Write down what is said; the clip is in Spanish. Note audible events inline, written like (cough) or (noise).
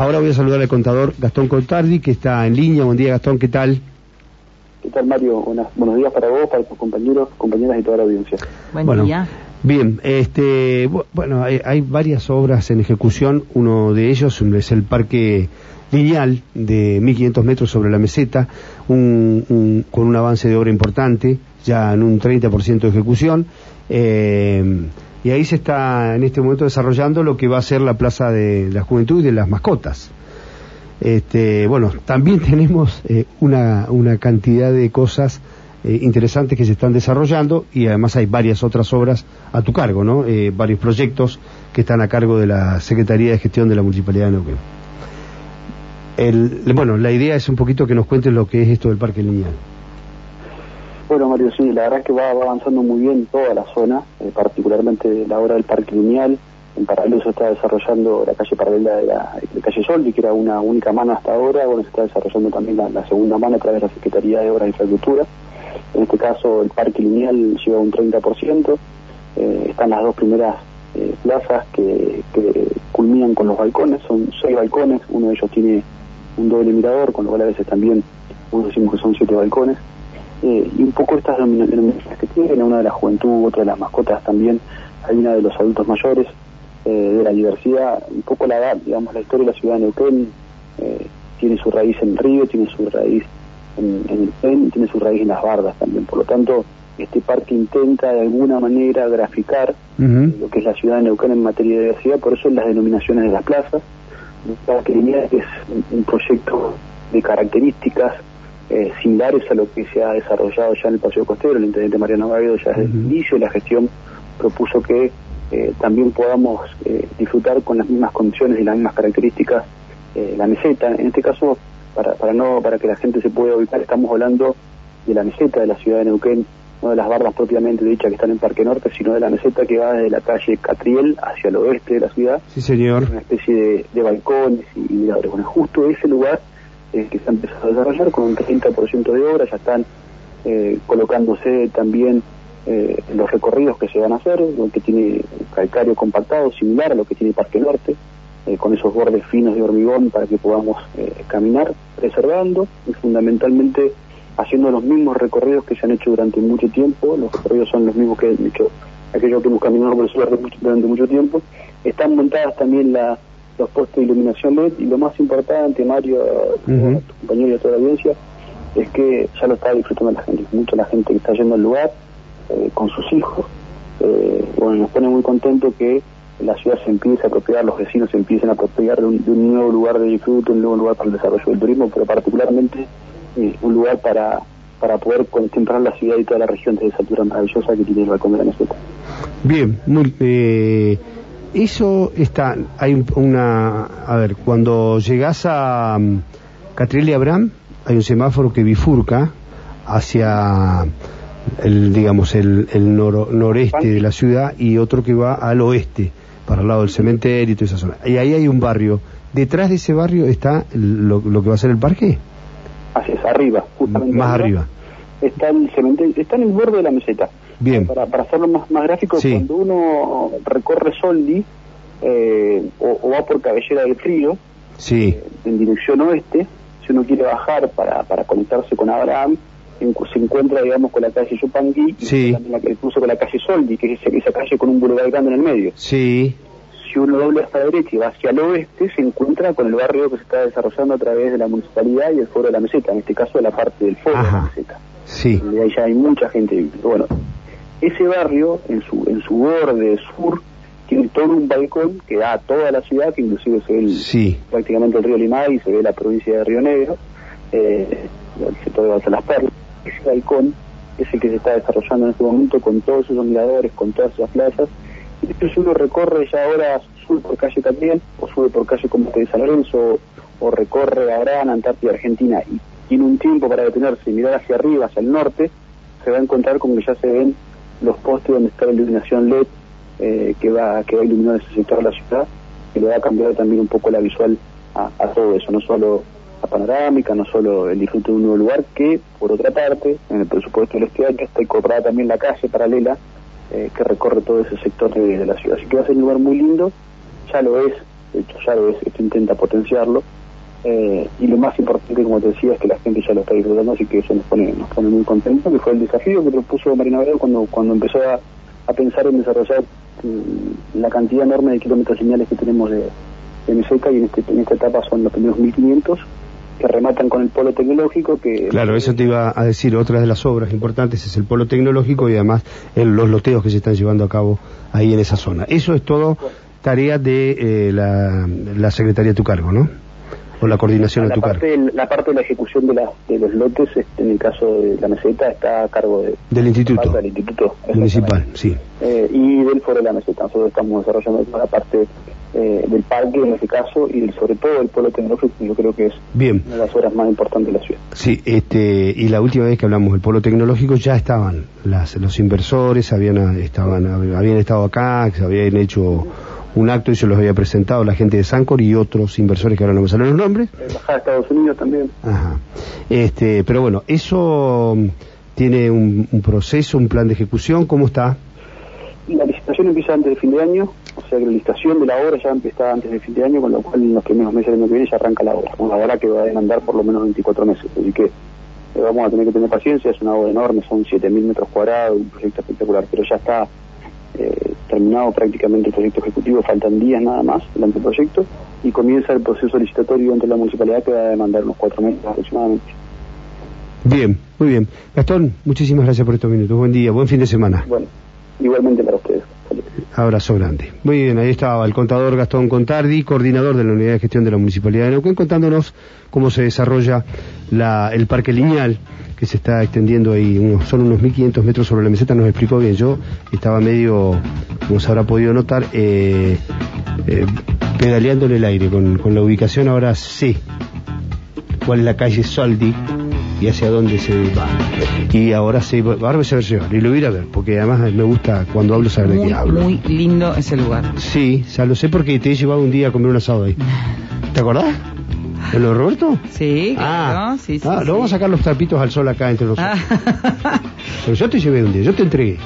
Ahora voy a saludar al contador Gastón Contardi, que está en línea. Buen día, Gastón, ¿qué tal? ¿Qué tal, Mario? buenos días para vos, para tus compañeros, compañeras y toda la audiencia. Buen día. Bien, este, bueno, hay, varias obras en ejecución. Uno de ellos es el Parque Lineal de 1.500 metros sobre la meseta, un, con un avance de obra importante, ya en un 30% de ejecución. Eh, y ahí se está en este momento desarrollando lo que va a ser la Plaza de la Juventud y de las Mascotas. Este, bueno, también (laughs) tenemos eh, una, una, cantidad de cosas eh, interesantes que se están desarrollando y además hay varias otras obras a tu cargo, ¿no? Eh, varios proyectos que están a cargo de la Secretaría de Gestión de la Municipalidad de Neuquén. El, bueno, la idea es un poquito que nos cuentes lo que es esto del Parque Lineal. Bueno, Mario, sí, la verdad es que va, avanzando muy bien toda la zona, eh, particularmente la obra del Parque Lineal. En paralelo se está desarrollando la calle paralela de la calle Soldi, que era una única mano hasta ahora. Bueno, se está desarrollando también la, segunda mano a través de la Secretaría de Obras e Infraestructura. En este caso, el Parque Lineal lleva un 30%. Eh, están las dos primeras eh, plazas que, que culminan con los balcones. Son seis balcones, uno de ellos tiene un doble mirador, con lo cual a veces también uno decimos que son siete balcones. Eh, y un poco estas denominaciones que tienen, una de la juventud, otra de las mascotas también, hay una de los adultos mayores, eh, de la diversidad, un poco la edad, digamos, la historia de la ciudad de Neuquén eh, tiene su raíz en el río, tiene su raíz en, el pen, tiene su raíz en las bardas también, por lo tanto, este parque intenta de alguna manera graficar lo que es la ciudad de Neuquén en materia de diversidad, por eso las denominaciones de las plazas, que es un proyecto de características eh, similares a lo que se ha desarrollado ya en el Paseo Costero. El intendente Mariano Gavido ya desde el inicio de la gestión propuso que eh, también podamos eh, disfrutar con las mismas condiciones y las mismas características la meseta. En este caso, para, para, no, para que la gente se pueda ubicar, estamos hablando de la meseta de la ciudad de Neuquén, no de las bardas propiamente dichas que están en Parque Norte, sino de la meseta que va desde la calle Catriel hacia el oeste de la ciudad. Sí, señor. Una especie de, balcones y, miradores. Bueno, justo ese lugar eh, que se ha empezado a desarrollar con un 30% de obras, ya están eh, colocándose también eh, los recorridos que se van a hacer, lo que tiene calcario compactado, similar a lo que tiene Parque Norte, con esos bordes finos de hormigón para que podamos caminar, preservando y fundamentalmente haciendo los mismos recorridos que se han hecho durante mucho tiempo, los recorridos son los mismos que han hecho aquellos que hemos caminado por el suelo durante mucho tiempo, están montadas también la los postes de iluminación LED y lo más importante, Mario, uh compañero y toda la audiencia, es que ya lo está disfrutando la gente, mucha la gente que está yendo al lugar eh, con sus hijos. Eh, bueno, nos pone muy contento que la ciudad se empiece a apropiar, los vecinos se empiecen a apropiar de un, nuevo lugar de disfrute, un nuevo lugar para el desarrollo del turismo, pero particularmente eh, un lugar para para poder contemplar la ciudad y toda la región de esa altura maravillosa que tiene el balcón de la meseta. Bien, muy, eh, eso está, hay una, a ver, cuando llegas a um, Catriel y Abraham, hay un semáforo que bifurca hacia el, digamos, el, el noreste de la ciudad y otro que va al oeste, para el lado del cementerio y toda esa zona. Y ahí hay un barrio. ¿Detrás de ese barrio está lo, que va a ser el parque? Así es, arriba, justamente. Más arriba. Está el cementerio, está en el borde de la meseta. Bien. Para, para hacerlo más, más gráfico, cuando uno recorre Soldi eh, o, va por Cabellera del Río, sí. Eh, en dirección oeste, si uno quiere bajar para, para conectarse con Abraham, se encuentra, digamos, con la calle Yupangui y también la, incluso con la calle Soldi, que es esa, calle con un boulevard grande en el medio. Sí. Si uno doble hasta la derecha y va hacia el oeste, se encuentra con el barrio que se está desarrollando a través de la municipalidad y el foro de la meseta, en este caso la parte del foro de la meseta. Sí. ahí ya hay mucha gente. Bueno, ese barrio, en su, en su borde sur, tiene todo un balcón que da a toda la ciudad, que inclusive se ve prácticamente el río Limay y se ve la provincia de Río Negro, eh, el sector de las Perlas. Ese balcón es el que se está desarrollando en este momento con todos esos miradores, con todas esas playas. Y después uno recorre ya ahora, sube por calle también, o sube por calle como de San Lorenzo, o recorre Abraham, Antártida, Argentina, y tiene un tiempo para detenerse y mirar hacia arriba, hacia el norte, se va a encontrar con que ya se ven los postes donde está la iluminación LED eh, que va que va a iluminar ese sector de la ciudad, que le va a cambiar también un poco la visual a, todo eso, no solo la panorámica, no solo el disfrute de un nuevo lugar, que por otra parte, en el presupuesto del este año está incorporada también la calle paralela eh, que recorre todo ese sector de, la ciudad. Así que va a ser un lugar muy lindo, ya lo es de hecho ya lo es, esto intenta potenciarlo. Eh, y lo más importante, como te decía, es que la gente ya lo está disfrutando, así que eso nos pone, nos pone muy contentos, que fue el desafío que propuso Marina Verde cuando, cuando empezó a, pensar en desarrollar mm, la cantidad enorme de kilómetros lineales que tenemos de, de y en, este, en esta etapa son los primeros 1500 que rematan con el polo tecnológico que claro eso te iba a decir otra de las obras importantes es el polo tecnológico y además los loteos que se están llevando a cabo ahí en esa zona. Eso es todo tarea de eh, la, la secretaría de tu cargo no o la coordinación la a tu parte, cargo. la parte de la ejecución de, la, de los lotes este, en el caso de la meseta está a cargo de, del instituto. del instituto municipal sí. Eh, y del foro de la meseta. Nosotros estamos desarrollando toda la parte eh, del parque en este caso y sobre todo el polo tecnológico yo creo que es Bien. una de las obras más importantes de la ciudad. Sí, este, y la última vez que hablamos del polo tecnológico ya estaban las, los inversores, habían, estaban, habían estado acá, se habían hecho un acto y se los había presentado la gente de Sancor y otros inversores que ahora no me salen los nombres. Embajada de Estados Unidos también. Ajá. Este, pero bueno, eso mm, tiene un, un proceso, un plan de ejecución, ¿cómo está? La licitación empieza antes de fin de año, o sea que la licitación de la obra ya empieza antes de fin de año, con lo cual en los primeros meses del año que viene ya arranca la obra. Una obra que va a demandar por lo menos 24 meses, así que eh, vamos a tener que tener paciencia, es una obra enorme, son 7.000 metros cuadrados, un proyecto espectacular, pero ya está eh, terminado prácticamente el proyecto ejecutivo, faltan días nada más del anteproyecto y comienza el proceso licitatorio ante la municipalidad que va a demandar unos cuatro meses aproximadamente. Bien, muy bien. Gastón, muchísimas gracias por estos minutos. Buen día, buen fin de semana. Bueno, igualmente para ustedes. Abrazo grande. Muy bien, ahí estaba el contador Gastón Contardi, coordinador de la Unidad de Gestión de la Municipalidad de Neuquén, contándonos cómo se desarrolla la, el parque lineal que se está extendiendo ahí, unos, son unos 1500 metros sobre la meseta, nos explicó bien. Yo estaba medio, como se habrá podido notar, eh, eh, pedaleando el aire con, con la ubicación, ahora sé cuál es la calle Soldi y hacia dónde se va. Y ahora sí, ahora voy a saber llevar y lo voy a ver, porque además me gusta cuando hablo saber de qué hablo. Muy lindo ese lugar. Sí, ya lo sé porque te he llevado un día a comer un asado ahí. (laughs) ¿Te acordás? ¿En lo de Roberto? Sí, claro. Ah, sí, sí, ah, sí. lo vamos a sacar los trapitos al sol acá entre nosotros. Ah. (laughs) Pero yo te llevé un día, yo te entregué.